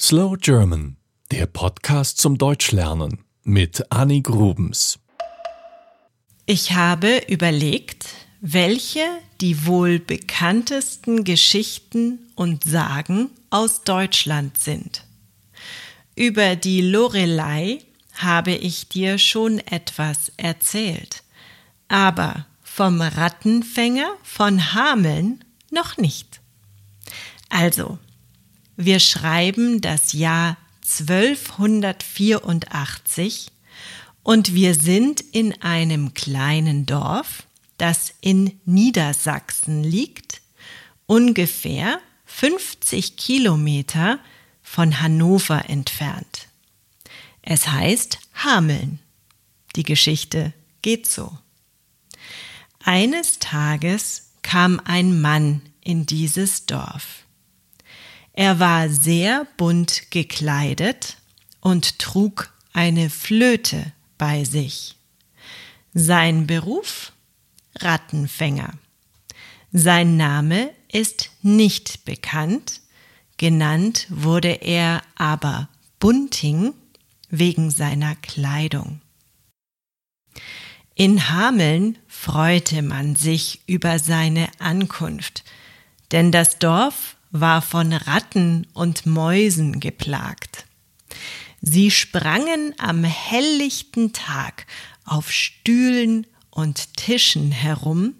Slow German, der Podcast zum Deutschlernen mit Annie Grubens. Ich habe überlegt, welche die wohl bekanntesten Geschichten und Sagen aus Deutschland sind. Über die Lorelei habe ich dir schon etwas erzählt, aber vom Rattenfänger von Hameln noch nicht. Also, wir schreiben das Jahr 1284 und wir sind in einem kleinen Dorf, das in Niedersachsen liegt, ungefähr 50 Kilometer von Hannover entfernt. Es heißt Hameln. Die Geschichte geht so. Eines Tages kam ein Mann in dieses Dorf. Er war sehr bunt gekleidet und trug eine Flöte bei sich. Sein Beruf? Rattenfänger. Sein Name ist nicht bekannt, genannt wurde er aber Bunting wegen seiner Kleidung. In Hameln freute man sich über seine Ankunft, denn das Dorf war von Ratten und Mäusen geplagt. Sie sprangen am helllichten Tag auf Stühlen und Tischen herum,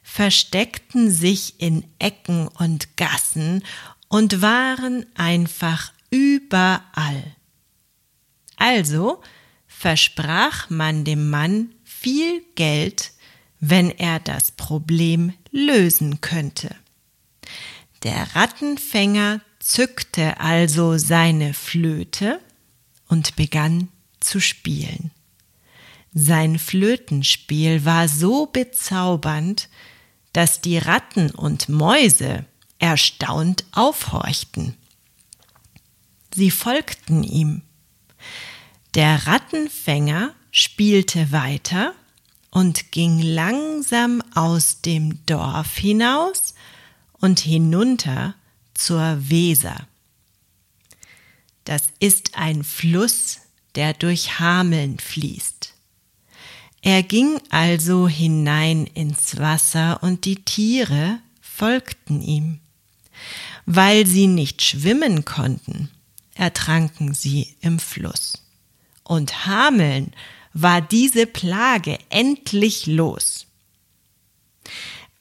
versteckten sich in Ecken und Gassen und waren einfach überall. Also versprach man dem Mann viel Geld, wenn er das Problem lösen könnte. Der Rattenfänger zückte also seine Flöte und begann zu spielen. Sein Flötenspiel war so bezaubernd, dass die Ratten und Mäuse erstaunt aufhorchten. Sie folgten ihm. Der Rattenfänger spielte weiter und ging langsam aus dem Dorf hinaus und hinunter zur Weser. Das ist ein Fluss, der durch Hameln fließt. Er ging also hinein ins Wasser und die Tiere folgten ihm. Weil sie nicht schwimmen konnten, ertranken sie im Fluss. Und Hameln war diese Plage endlich los.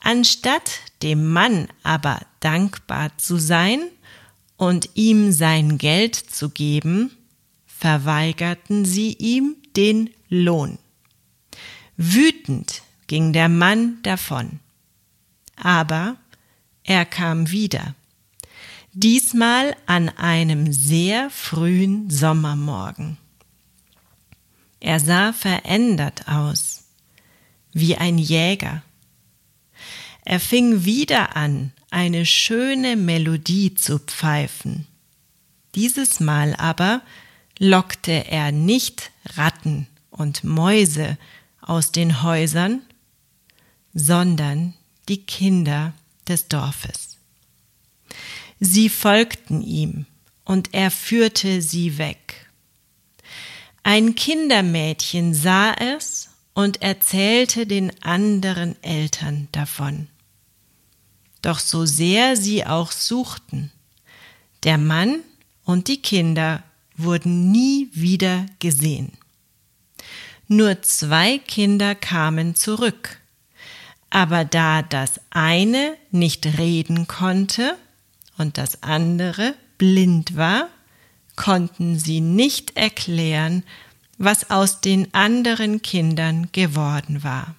Anstatt dem Mann aber dankbar zu sein und ihm sein Geld zu geben, verweigerten sie ihm den Lohn. Wütend ging der Mann davon. Aber er kam wieder. Diesmal an einem sehr frühen Sommermorgen. Er sah verändert aus, wie ein Jäger. Er fing wieder an, eine schöne Melodie zu pfeifen. Dieses Mal aber lockte er nicht Ratten und Mäuse aus den Häusern, sondern die Kinder des Dorfes. Sie folgten ihm, und er führte sie weg. Ein Kindermädchen sah es und erzählte den anderen Eltern davon. Doch so sehr sie auch suchten, der Mann und die Kinder wurden nie wieder gesehen. Nur zwei Kinder kamen zurück, aber da das eine nicht reden konnte und das andere blind war, konnten sie nicht erklären, was aus den anderen Kindern geworden war.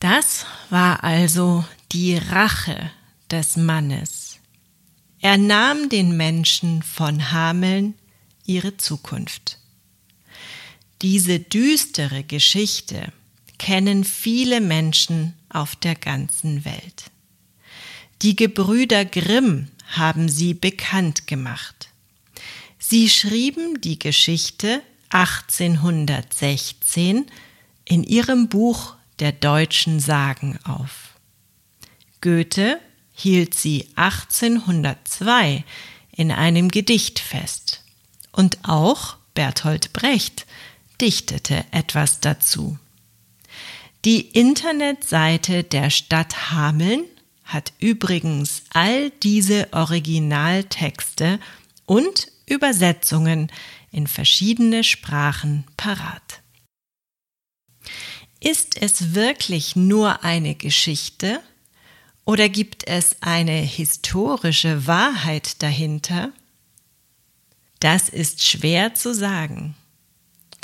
Das war also die Rache des Mannes. Er nahm den Menschen von Hameln ihre Zukunft. Diese düstere Geschichte kennen viele Menschen auf der ganzen Welt. Die Gebrüder Grimm haben sie bekannt gemacht. Sie schrieben die Geschichte 1816 in ihrem Buch der deutschen Sagen auf. Goethe hielt sie 1802 in einem Gedicht fest. Und auch Bertolt Brecht dichtete etwas dazu. Die Internetseite der Stadt Hameln hat übrigens all diese Originaltexte und Übersetzungen in verschiedene Sprachen parat. Ist es wirklich nur eine Geschichte oder gibt es eine historische Wahrheit dahinter? Das ist schwer zu sagen.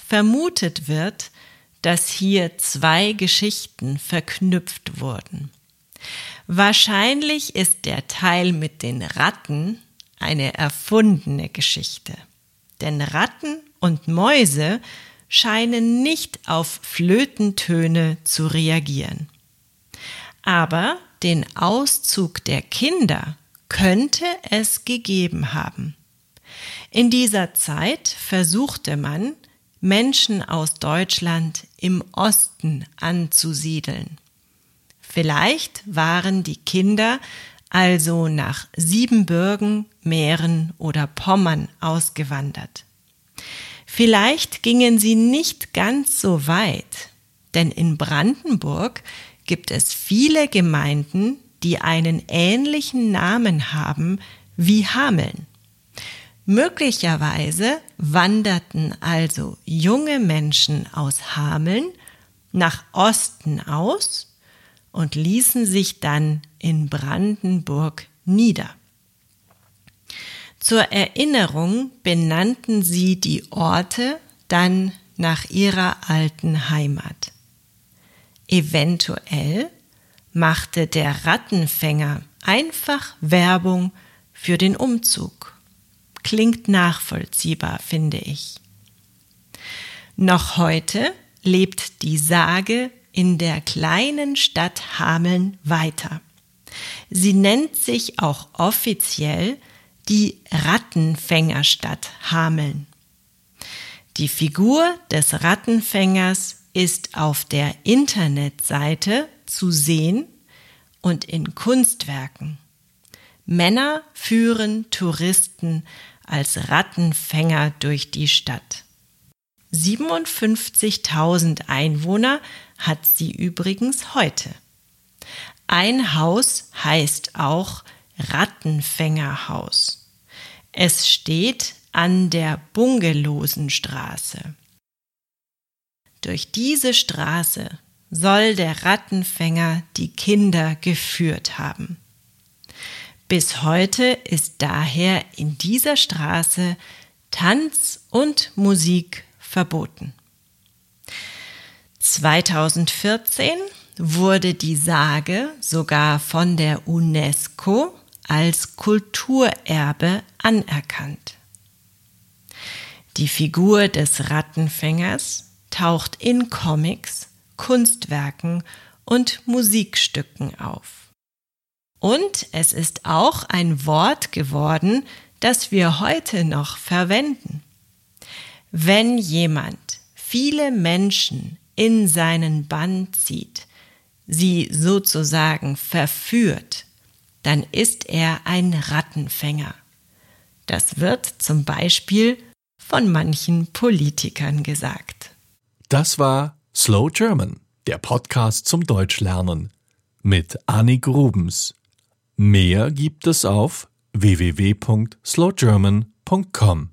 Vermutet wird, dass hier zwei Geschichten verknüpft wurden. Wahrscheinlich ist der Teil mit den Ratten eine erfundene Geschichte. Denn Ratten und Mäuse scheinen nicht auf Flötentöne zu reagieren. Aber den Auszug der Kinder könnte es gegeben haben. In dieser Zeit versuchte man, Menschen aus Deutschland im Osten anzusiedeln. Vielleicht waren die Kinder also nach Siebenbürgen, Mähren oder Pommern ausgewandert. Vielleicht gingen sie nicht ganz so weit, denn in Brandenburg gibt es viele Gemeinden, die einen ähnlichen Namen haben wie Hameln. Möglicherweise wanderten also junge Menschen aus Hameln nach Osten aus und ließen sich dann in Brandenburg nieder. Zur Erinnerung benannten sie die Orte dann nach ihrer alten Heimat. Eventuell machte der Rattenfänger einfach Werbung für den Umzug. Klingt nachvollziehbar, finde ich. Noch heute lebt die Sage in der kleinen Stadt Hameln weiter. Sie nennt sich auch offiziell die Rattenfängerstadt Hameln. Die Figur des Rattenfängers ist auf der Internetseite zu sehen und in Kunstwerken. Männer führen Touristen als Rattenfänger durch die Stadt. 57.000 Einwohner hat sie übrigens heute. Ein Haus heißt auch Rattenfängerhaus. Es steht an der Bungelosenstraße. Durch diese Straße soll der Rattenfänger die Kinder geführt haben. Bis heute ist daher in dieser Straße Tanz und Musik verboten. 2014 wurde die Sage sogar von der UNESCO als Kulturerbe anerkannt. Die Figur des Rattenfängers taucht in Comics, Kunstwerken und Musikstücken auf. Und es ist auch ein Wort geworden, das wir heute noch verwenden. Wenn jemand viele Menschen in seinen Bann zieht, sie sozusagen verführt, dann ist er ein Rattenfänger. Das wird zum Beispiel von manchen Politikern gesagt. Das war Slow German, der Podcast zum Deutschlernen mit Annie Grubens. Mehr gibt es auf www.slowgerman.com.